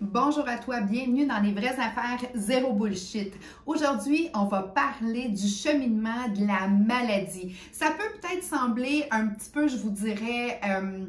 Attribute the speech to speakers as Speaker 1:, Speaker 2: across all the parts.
Speaker 1: Bonjour à toi, bienvenue dans les vraies affaires zéro bullshit. Aujourd'hui, on va parler du cheminement de la maladie. Ça peut peut-être sembler un petit peu, je vous dirais, euh,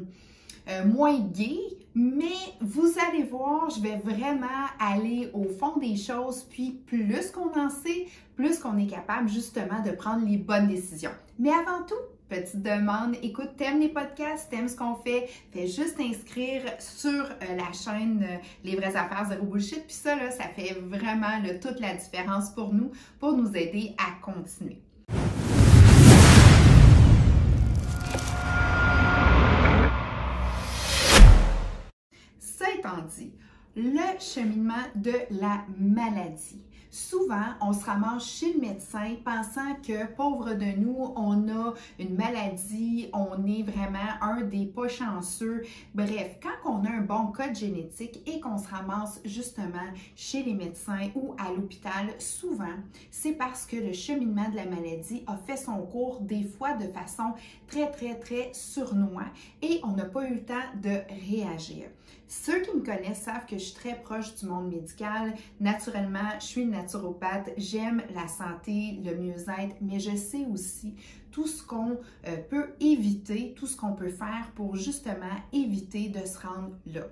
Speaker 1: euh, moins gay, mais vous allez voir, je vais vraiment aller au fond des choses, puis plus qu'on en sait, plus qu'on est capable justement de prendre les bonnes décisions. Mais avant tout, petite demande, écoute, t'aimes les podcasts, t'aimes ce qu'on fait, fais juste inscrire sur euh, la chaîne euh, Les vraies affaires zéro bullshit, puis ça, là, ça fait vraiment toute la différence pour nous, pour nous aider à continuer. Ça étant dit, le cheminement de la maladie. Souvent, on se ramasse chez le médecin pensant que, pauvre de nous, on a une maladie, on est vraiment un des pas chanceux. Bref, quand on a un bon code génétique et qu'on se ramasse justement chez les médecins ou à l'hôpital, souvent, c'est parce que le cheminement de la maladie a fait son cours des fois de façon très, très, très surnois et on n'a pas eu le temps de réagir. Ceux qui me connaissent savent que je suis très proche du monde médical. Naturellement, je suis une j'aime la santé, le mieux-être, mais je sais aussi tout ce qu'on euh, peut éviter, tout ce qu'on peut faire pour justement éviter de se rendre là.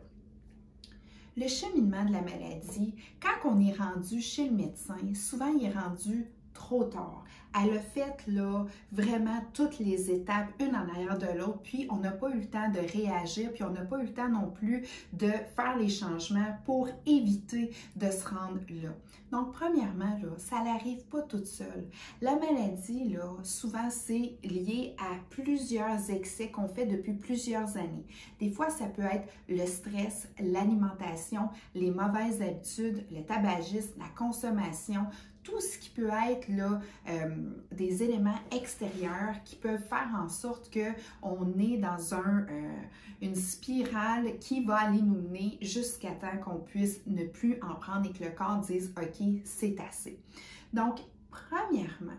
Speaker 1: Le cheminement de la maladie, quand on est rendu chez le médecin, souvent il est rendu trop tard. Elle a fait là vraiment toutes les étapes, une en arrière de l'autre, puis on n'a pas eu le temps de réagir, puis on n'a pas eu le temps non plus de faire les changements pour éviter de se rendre là. Donc, premièrement, là, ça n'arrive pas toute seule. La maladie, là, souvent, c'est lié à plusieurs excès qu'on fait depuis plusieurs années. Des fois, ça peut être le stress, l'alimentation, les mauvaises habitudes, le tabagisme, la consommation, tout ce qui peut être là, euh, des éléments extérieurs qui peuvent faire en sorte qu'on est dans euh, une spirale qui va aller nous mener jusqu'à temps qu'on puisse ne plus en prendre et que le corps dise OK, c'est assez. Donc, premièrement,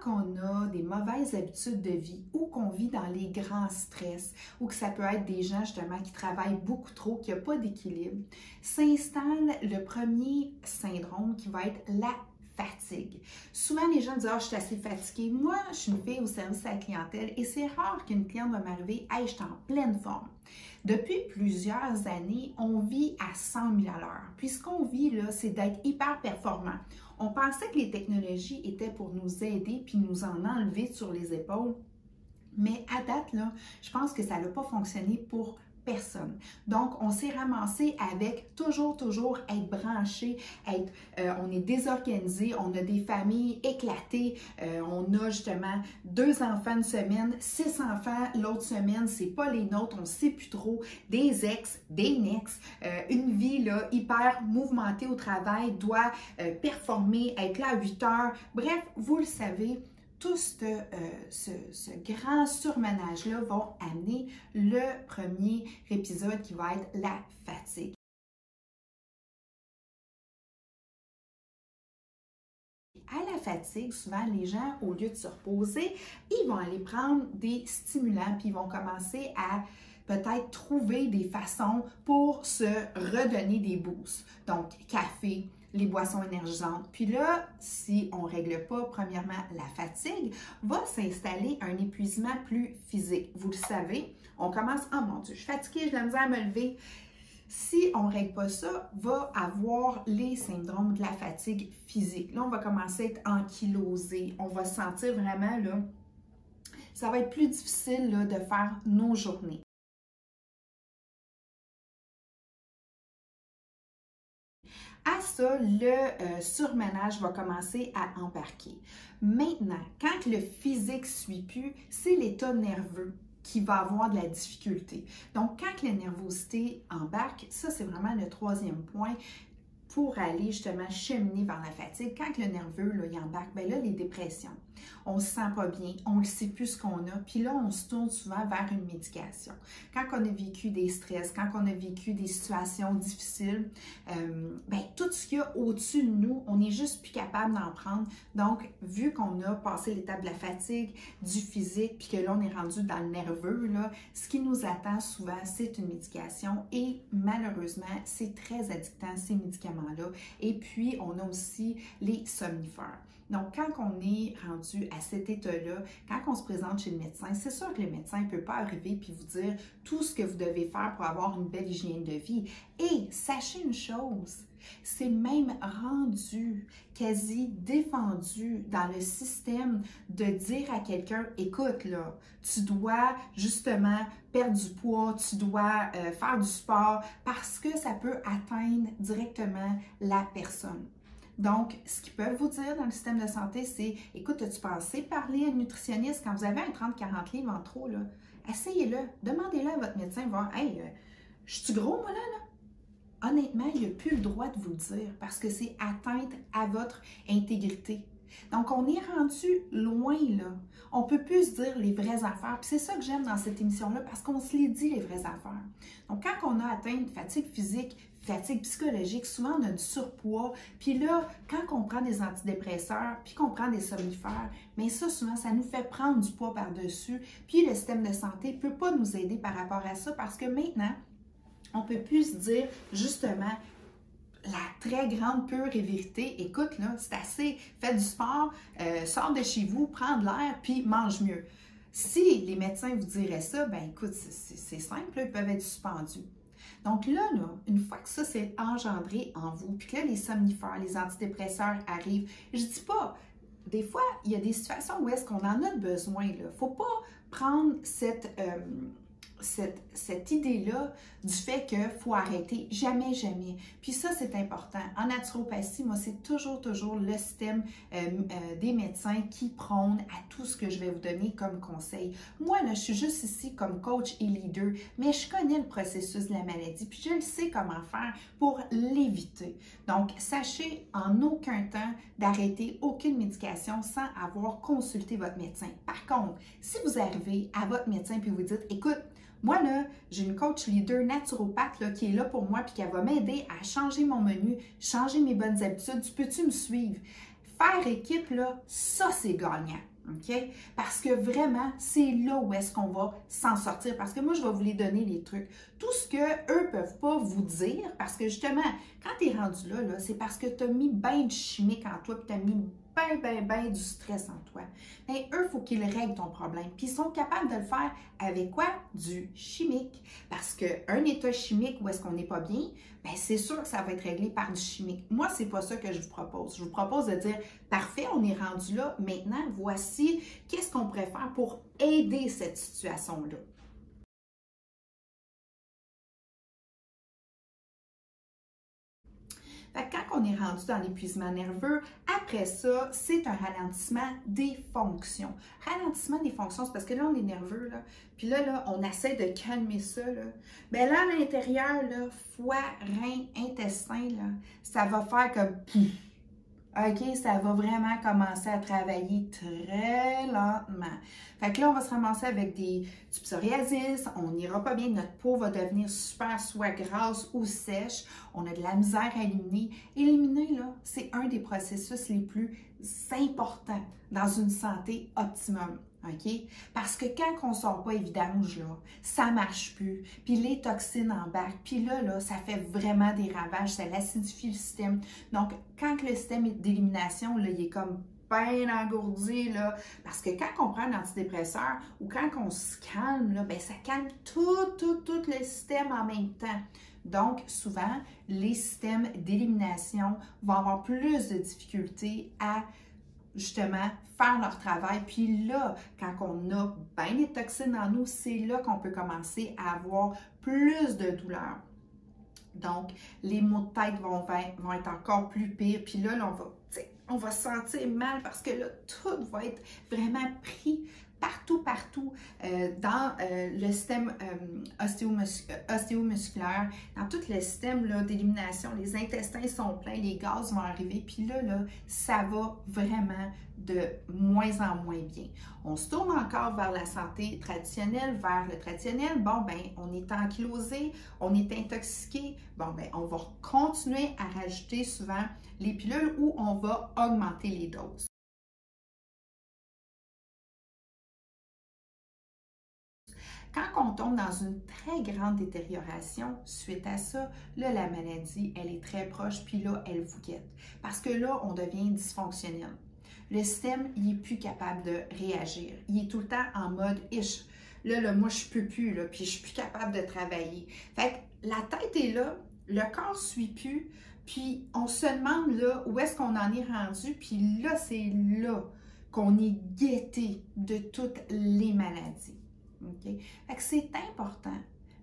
Speaker 1: quand on a des mauvaises habitudes de vie ou qu'on vit dans les grands stress ou que ça peut être des gens justement qui travaillent beaucoup trop, qui n'ont pas d'équilibre, s'installe le premier syndrome qui va être la fatigue. Souvent, les gens disent Ah, je suis assez fatiguée. Moi, je suis une fille au service à la clientèle et c'est rare qu'une cliente va m'arriver Hey, je suis en pleine forme. Depuis plusieurs années, on vit à 100 000 à l'heure. Puis ce qu'on vit là, c'est d'être hyper performant. On pensait que les technologies étaient pour nous aider puis nous en enlever sur les épaules. Mais à date, là, je pense que ça n'a pas fonctionné pour personne. Donc, on s'est ramassé avec toujours, toujours être branché, être, euh, on est désorganisé, on a des familles éclatées, euh, on a justement deux enfants une semaine, six enfants l'autre semaine, c'est pas les nôtres, on sait plus trop, des ex, des nex, euh, une vie là, hyper mouvementée au travail, doit performer, être là à 8 heures. Bref, vous le savez, tout euh, ce, grand surmenage-là va amener le premier épisode qui va être la fatigue. À la fatigue, souvent, les gens, au lieu de se reposer, ils vont aller prendre des stimulants, puis ils vont commencer à peut-être trouver des façons pour se redonner des boosts. Donc, café, les boissons énergisantes. Puis là, si on ne règle pas, premièrement, la fatigue, va s'installer un épuisement plus physique. Vous le savez, on commence, oh mon Dieu, je suis fatiguée, j'ai la misère à me lever. Si on ne règle pas ça, va avoir les syndromes de la fatigue physique. Là, on va commencer à être ankylosé. On va se sentir vraiment, là, ça va être plus difficile là, de faire nos journées. À ça, le euh, surmenage va commencer à embarquer. Maintenant, quand le physique suit plus, c'est l'état nerveux qui va avoir de la difficulté. Donc, quand la nervosité embarque, ça, c'est vraiment le troisième point pour aller justement cheminer vers la fatigue. Quand le nerveux là, il embarque, bien là, les dépressions, on se sent pas bien, on ne sait plus ce qu'on a, puis là, on se tourne souvent vers une médication. Quand on a vécu des stress, quand on a vécu des situations difficiles, euh, ben, tout ce qu'il y a au-dessus de nous, on n'est juste plus capable d'en prendre. Donc, vu qu'on a passé l'étape de la fatigue, du physique, puis que là, on est rendu dans le nerveux, ce qui nous attend souvent, c'est une médication et malheureusement, c'est très addictant, ces médicaments-là. Et puis, on a aussi les somnifères. Donc, quand on est rendu à cet état-là, quand on se présente chez le médecin, c'est sûr que le médecin ne peut pas arriver puis vous dire tout ce que vous devez faire pour avoir une belle hygiène de vie. Et sachez une chose, c'est même rendu quasi défendu dans le système de dire à quelqu'un, écoute là, tu dois justement perdre du poids, tu dois euh, faire du sport parce que ça peut atteindre directement la personne. Donc, ce qu'ils peuvent vous dire dans le système de santé, c'est écoute, as-tu pensé parler à un nutritionniste quand vous avez un 30-40 livres en trop? Là? Essayez-le. Demandez-le à votre médecin, voir Hey, euh, je suis gros, moi, là, là? Honnêtement, il n'a plus le droit de vous le dire parce que c'est atteinte à votre intégrité. Donc, on est rendu loin, là. On peut plus se dire les vraies affaires. Puis c'est ça que j'aime dans cette émission-là, parce qu'on se les dit, les vraies affaires. Donc, quand on a atteint une fatigue physique, fatigue psychologique, souvent on a du surpoids. Puis là, quand on prend des antidépresseurs, puis qu'on prend des somnifères, mais ça, souvent, ça nous fait prendre du poids par-dessus. Puis le système de santé ne peut pas nous aider par rapport à ça parce que maintenant, on peut plus se dire justement la très grande pure et vérité, écoute, là, c'est assez, fais du sport, euh, sors de chez vous, prends de l'air, puis mange mieux. Si les médecins vous diraient ça, ben écoute, c'est simple, ils peuvent être suspendus. Donc là, une fois que ça s'est engendré en vous, puis que là, les somnifères, les antidépresseurs arrivent, je dis pas, des fois, il y a des situations où est-ce qu'on en a besoin. Il ne faut pas prendre cette, euh, cette, idée-là du fait qu'il faut arrêter. Jamais, jamais. Puis ça, c'est important. En naturopathie, moi, c'est toujours, toujours le système euh, euh, des médecins qui prône à tout ce que je vais vous donner comme conseil. Moi, là, je suis juste ici comme coach et leader, mais je connais le processus de la maladie, puis je le sais comment faire pour l'éviter. Donc, sachez en aucun temps d'arrêter aucune médication sans avoir consulté votre médecin. Par contre, si vous arrivez à votre médecin puis vous dites, écoute, moi, là, j'ai une coach leader naturopathe là, qui est là pour moi puis qui va m'aider à changer mon menu, changer mes bonnes habitudes. Tu peux-tu me suivre? Faire équipe, là, ça, c'est gagnant. OK? Parce que vraiment, c'est là où est-ce qu'on va s'en sortir. Parce que moi, je vais vous les donner les trucs. Tout ce que eux peuvent pas vous dire, parce que justement, quand tu es rendu là, là c'est parce que tu as mis bien de chimique en toi, puis tu as mis ben, ben, ben du stress en toi. Mais eux, il faut qu'ils règlent ton problème. Puis ils sont capables de le faire avec quoi? Du chimique. Parce qu'un état chimique où est-ce qu'on n'est pas bien, ben c'est sûr que ça va être réglé par du chimique. Moi, c'est pas ça que je vous propose. Je vous propose de dire, parfait, on est rendu là. Maintenant, voici qu'est-ce qu'on pourrait faire pour aider cette situation-là. Quand on est rendu dans l'épuisement nerveux, après ça, c'est un ralentissement des fonctions. Ralentissement des fonctions, c'est parce que là, on est nerveux, là. Puis là, là, on essaie de calmer ça, là. Mais là, à l'intérieur, là, foie, rein, intestin, là, ça va faire comme... OK, ça va vraiment commencer à travailler très lentement. Fait que là, on va se ramasser avec des, du psoriasis, on n'ira pas bien, notre peau va devenir super soit grasse ou sèche, on a de la misère à éliminer. Éliminer, là, c'est un des processus les plus importants dans une santé optimum. OK? Parce que quand on sort pas vidanges, là, ça marche plus. Puis les toxines embarquent. Puis là, là, ça fait vraiment des ravages. Ça l'acidifie le système. Donc, quand le système d'élimination, là, il est comme bien engourdi, là, parce que quand on prend un antidépresseur ou quand on se calme, là, ben, ça calme tout, tout, tout le système en même temps. Donc, souvent, les systèmes d'élimination vont avoir plus de difficultés à justement faire leur travail. Puis là, quand on a bien des toxines en nous, c'est là qu'on peut commencer à avoir plus de douleur. Donc, les maux de tête vont, être encore plus pires. Puis là, on va, on va se sentir mal parce que là, tout va être vraiment pris partout, partout euh, dans euh, le système ostéomusculaire, dans tout le système d'élimination. Les intestins sont pleins, les gaz vont arriver, puis là, là, ça va vraiment de moins en moins bien. On se tourne encore vers la santé traditionnelle, vers le traditionnel. Bon, ben, on est ankylosé, on est intoxiqué. Bon, ben, on va continuer à rajouter souvent les pilules ou on va augmenter les doses. Quand on tombe dans une très grande détérioration suite à ça, là, la maladie, elle est très proche, puis là, elle vous guette. Parce que là, on devient dysfonctionnel. Le système, il n'est plus capable de réagir. Il est tout le temps en mode « ish ». Là, là, moi, je peux plus, puis je suis plus capable de travailler. Fait que la tête est là, le corps suit plus, puis on se demande là où est-ce qu'on en est rendu, puis là, c'est là qu'on est guetté de toutes les maladies. C'est important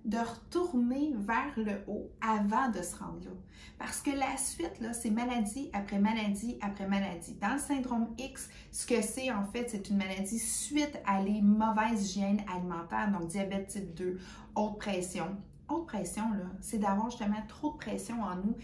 Speaker 1: de retourner vers le haut avant de se rendre là. Parce que la suite, c'est maladie après maladie après maladie. Dans le syndrome X, ce que c'est, en fait, c'est une maladie suite à les mauvaises hygiènes alimentaires, donc diabète type 2, haute pression. Haute pression, c'est d'avoir justement trop de pression en nous.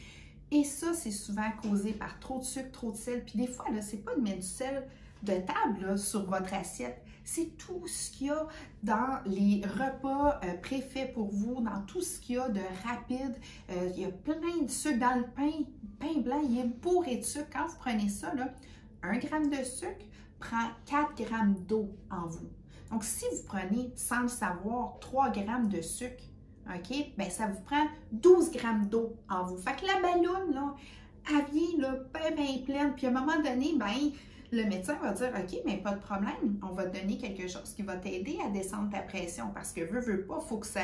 Speaker 1: Et ça, c'est souvent causé par trop de sucre, trop de sel. Puis des fois, là, c'est pas de mettre du sel de table sur votre assiette. C'est tout ce qu'il y a dans les repas euh, pour vous, dans tout ce qu'il y a de rapide. Euh, il y a plein de sucre dans le pain. Pain blanc, il est bourré de sucre. Quand vous prenez ça, là, 1 g de sucre prend 4 g d'eau en vous. Donc, si vous prenez, sans le savoir, 3 g de sucre, OK, bien, ça vous prend 12 g d'eau en vous. Fait que la ballonne, là, elle vient, là, bien, bien pleine. Puis à un moment donné, ben le médecin va dire OK, mais pas de problème, on va te donner quelque chose qui va t'aider à descendre ta pression parce que veut, veut pas, faut que ça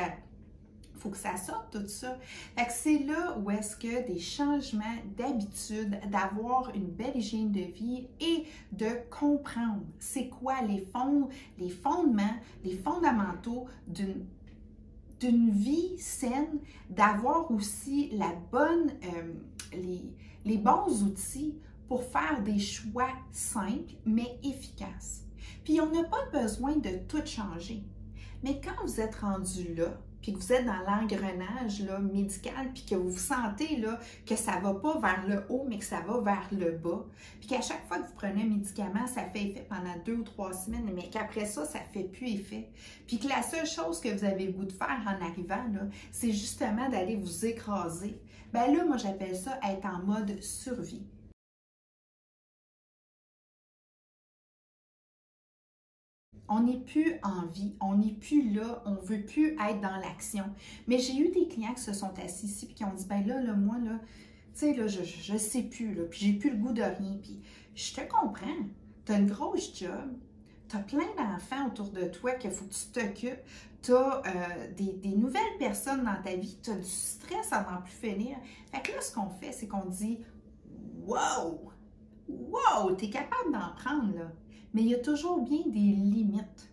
Speaker 1: faut que ça sorte tout ça. Fait que c'est là où est-ce que des changements d'habitude, d'avoir une belle hygiène de vie et de comprendre c'est quoi les fonds, les fondements, les fondamentaux d'une d'une vie saine, d'avoir aussi la bonne, euh, les, les bons outils pour faire des choix simples mais efficaces. Puis on n'a pas besoin de tout changer. Mais quand vous êtes rendu là, puis que vous êtes dans l'engrenage médical, puis que vous sentez là, que ça ne va pas vers le haut, mais que ça va vers le bas, puis qu'à chaque fois que vous prenez un médicament, ça fait effet pendant deux ou trois semaines, mais qu'après ça, ça ne fait plus effet, puis que la seule chose que vous avez le goût de faire en arrivant, c'est justement d'aller vous écraser, ben là, moi, j'appelle ça être en mode survie. On n'est plus en vie, on n'est plus là, on veut plus être dans l'action. Mais j'ai eu des clients qui se sont assis ici et qui ont dit, ben là, là moi, là, tu sais, là, je ne sais plus, là, puis j'ai plus le goût de rien. Puis je te comprends, tu as une grosse job, tu as plein d'enfants autour de toi qu'il faut que tu t'occupes, tu as euh, des, des, nouvelles personnes dans ta vie, tu as du stress à n'en plus finir. Fait que là, ce qu'on fait, c'est qu'on dit, wow, wow, tu es capable d'en prendre, là mais il y a toujours bien des limites.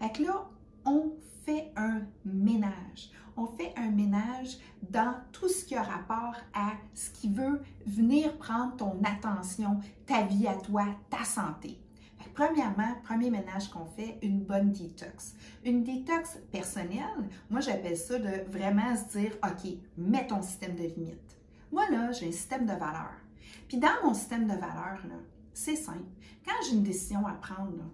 Speaker 1: Fait que là, on fait un ménage. On fait un ménage dans tout ce qui a rapport à ce qui veut venir prendre ton attention, ta vie à toi, ta santé. premièrement, premier ménage qu'on fait, une bonne détox. Une détox personnelle, moi j'appelle ça de vraiment se dire, OK, mets ton système de limites. Moi là, j'ai un système de valeurs. Puis dans mon système de valeurs, c'est simple. Quand j'ai une décision à prendre,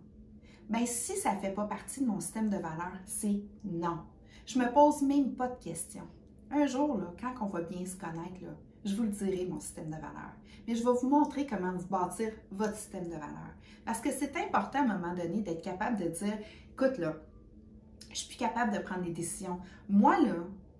Speaker 1: ben si ça ne fait pas partie de mon système de valeurs, c'est non. Je me pose même pas de questions. Un jour, là, quand on va bien se connaître, là, je vous le dirai, mon système de valeurs. Mais je vais vous montrer comment vous bâtir votre système de valeurs. Parce que c'est important à un moment donné d'être capable de dire, écoute, là, je suis plus capable de prendre des décisions. Moi, là,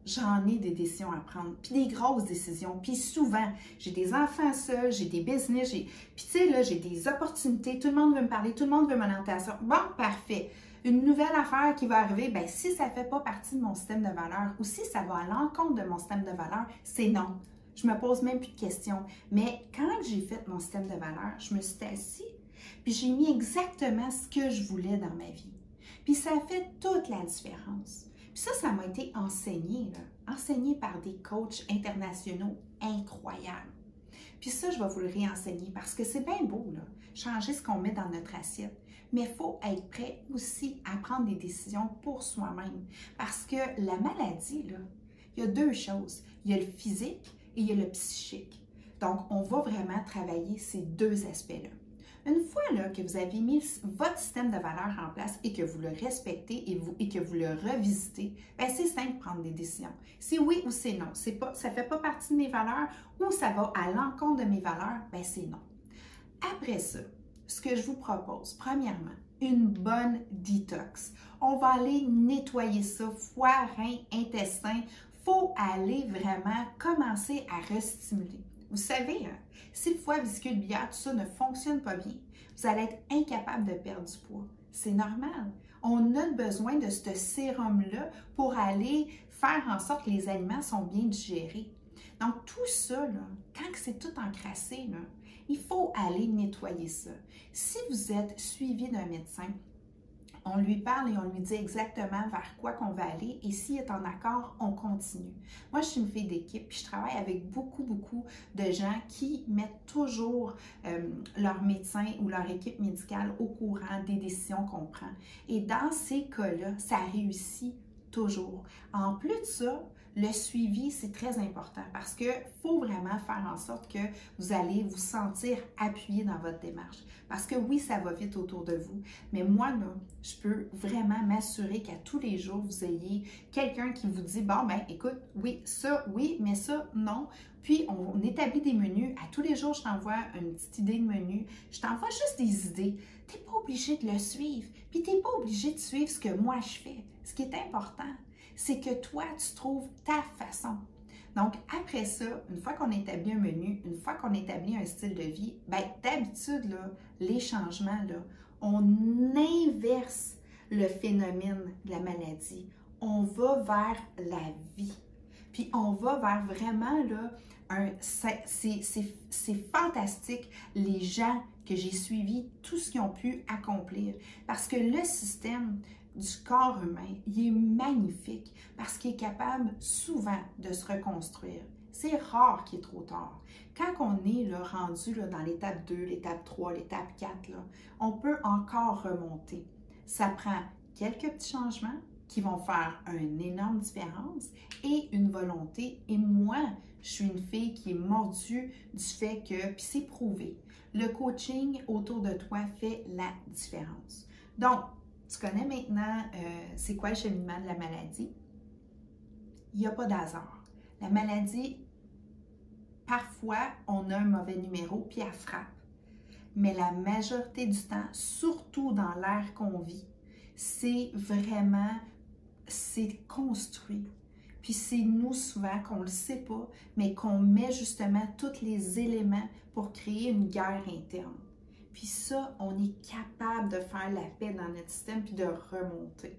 Speaker 1: j'en ai des décisions à prendre, puis des grosses décisions. Puis souvent, j'ai des enfants seuls, j'ai des business, j'ai... Puis tu sais, là, j'ai des opportunités, tout le monde veut me parler, tout le monde veut mon attention. Bon, parfait. Une nouvelle affaire qui va arriver, ben si ça ne fait pas partie de mon système de valeurs ou si ça va à l'encontre de mon système de valeurs, c'est non. Je me pose même plus de questions. Mais quand j'ai fait mon système de valeurs, je me suis assise, puis j'ai mis exactement ce que je voulais dans ma vie. Puis ça fait toute la différence. Puis ça, ça m'a été enseigné, enseigné par des coachs internationaux incroyables. Puis ça, je vais vous le réenseigner parce que c'est bien beau, là, changer ce qu'on met dans notre assiette. Mais il faut être prêt aussi à prendre des décisions pour soi-même. Parce que la maladie, il y a deux choses. Il y a le physique et il y a le psychique. Donc, on va vraiment travailler ces deux aspects-là. Une fois là, que vous avez mis votre système de valeurs en place et que vous le respectez et, que vous le revisitez, ben, c'est simple de prendre des décisions. C'est oui ou c'est non. Pas, ça ne fait pas partie de mes valeurs ou ça va à l'encontre de mes valeurs, ben, c'est non. Après ça, ce que je vous propose, premièrement, une bonne détox. On va aller nettoyer ça, foie, rein, intestin. faut aller vraiment commencer à restimuler. Vous savez, hein, si le foie vésicule biliaire, tout ça ne fonctionne pas bien, vous allez être incapable de perdre du poids. C'est normal. On a besoin de ce sérum-là pour aller faire en sorte que les aliments sont bien digérés. Donc, tout ça, quand c'est tout encrassé, il faut aller nettoyer ça. Si vous êtes suivi d'un médecin, on lui parle et on lui dit exactement vers quoi qu'on va aller et s'il est en accord, on continue. Moi, je suis une fille d'équipe je travaille avec beaucoup, beaucoup de gens qui mettent toujours euh, leur médecin ou leur équipe médicale au courant des décisions qu'on prend. Et dans ces cas-là, ça réussit toujours. En plus de ça, le suivi, c'est très important parce que faut vraiment faire en sorte que vous allez vous sentir appuyé dans votre démarche. Parce que oui, ça va vite autour de vous, mais moi, là, je peux vraiment m'assurer qu'à tous les jours, vous ayez quelqu'un qui vous dit, bon, ben, écoute, oui, ça, oui, mais ça, non. Puis, on, établit des menus. À tous les jours, je t'envoie une petite idée de menu. Je t'envoie juste des idées. Tu n'es pas obligé de le suivre. Puis, tu n'es pas obligé de suivre ce que moi, je fais. Ce qui est important, c'est que toi, tu trouves ta façon. Donc, après ça, une fois qu'on établit un menu, une fois qu'on établit un style de vie, ben, d'habitude, les changements, là, on inverse le phénomène de la maladie. On va vers la vie. Puis on va vers vraiment, là, un, c'est fantastique, les gens que j'ai suivis, tout ce qu'ils ont pu accomplir. Parce que le système, du corps humain, il est magnifique parce qu'il est capable souvent de se reconstruire. C'est rare qu'il est trop tard. Quand on est rendu dans l'étape 2, l'étape 3, l'étape 4, là, on peut encore remonter. Ça prend quelques petits changements qui vont faire une énorme différence et une volonté. Et moi, je suis une fille qui est mordue du fait que, puis c'est prouvé, le coaching autour de toi fait la différence. Donc, tu connais maintenant euh, c'est quoi le cheminement de la maladie? Il n'y a pas d'hasard. La maladie, parfois, on a un mauvais numéro puis elle frappe. Mais la majorité du temps, surtout dans l'air qu'on vit, c'est vraiment, c'est construit. Puis c'est nous souvent qu'on ne le sait pas, mais qu'on met justement tous les éléments pour créer une guerre interne. Puis ça, on est capable de faire la paix dans notre système puis de remonter.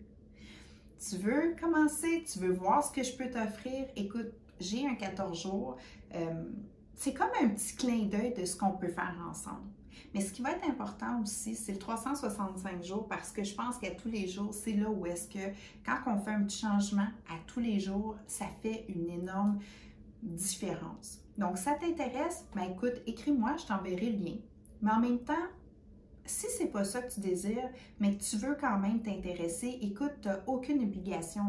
Speaker 1: Tu veux commencer, tu veux voir ce que je peux t'offrir? Écoute, j'ai un 14 jours. Euh, c'est comme un petit clin d'œil de ce qu'on peut faire ensemble. Mais ce qui va être important aussi, c'est le 365 jours parce que je pense qu'à tous les jours, c'est là où est-ce que quand on fait un petit changement à tous les jours, ça fait une énorme différence. Donc, ça t'intéresse? Ben écoute, écris-moi, je t'enverrai le lien. Mais en même temps, si c'est pas ça que tu désires, mais que tu veux quand même t'intéresser, écoute, tu aucune obligation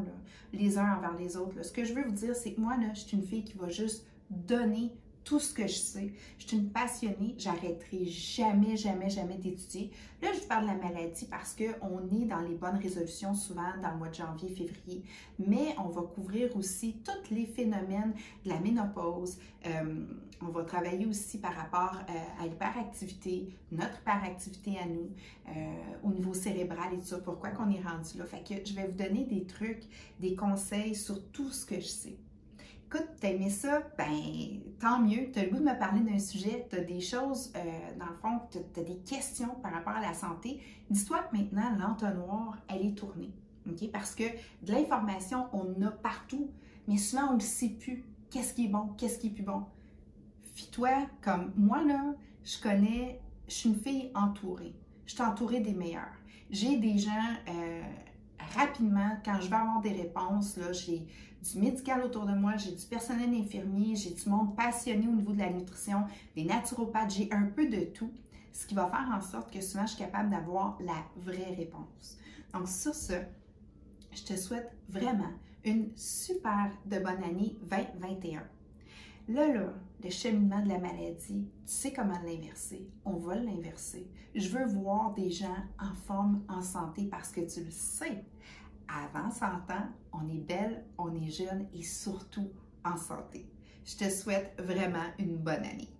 Speaker 1: les uns envers les autres. Ce que je veux vous dire, c'est que moi, là, je suis une fille qui va juste donner tout ce que je sais. Je suis une passionnée, j'arrêterai jamais, jamais, jamais d'étudier. Là, je vous parle de la maladie parce qu'on est dans les bonnes résolutions souvent dans le mois de janvier, février, mais on va couvrir aussi tous les phénomènes de la ménopause. Euh, on va travailler aussi par rapport euh, à l'hyperactivité, notre hyperactivité à nous, euh, au niveau cérébral et tout ça, pourquoi qu'on est rendu là. Fait que je vais vous donner des trucs, des conseils sur tout ce que je sais. Écoute, t'as aimé ça? Ben, tant mieux. Tu as le goût de me parler d'un sujet, tu as des choses, euh, dans le fond, tu as, des questions par rapport à la santé? Dis-toi que maintenant, l'entonnoir, elle est tournée. Parce que de l'information, on a partout, mais souvent, on ne sait plus. Qu'est-ce qui est bon? Qu'est-ce qui est plus bon? Fie-toi, comme moi, là, je connais, je suis une fille entourée. Je suis entourée des meilleurs. J'ai des gens euh, rapidement, quand je vais avoir des réponses, là, j'ai du médical autour de moi, j'ai du personnel infirmier, j'ai du monde passionné au niveau de la nutrition, des naturopathes, j'ai un peu de tout, ce qui va faire en sorte que souvent je suis capable d'avoir la vraie réponse. Donc sur ce, je te souhaite vraiment une super de bonne année 2021. Là, là, le cheminement de la maladie, tu sais comment l'inverser. On va l'inverser. Je veux voir des gens en forme, en santé, parce que tu le sais. Avant 100 ans, on est belle, on est jeune et surtout en santé. Je te souhaite vraiment une bonne année.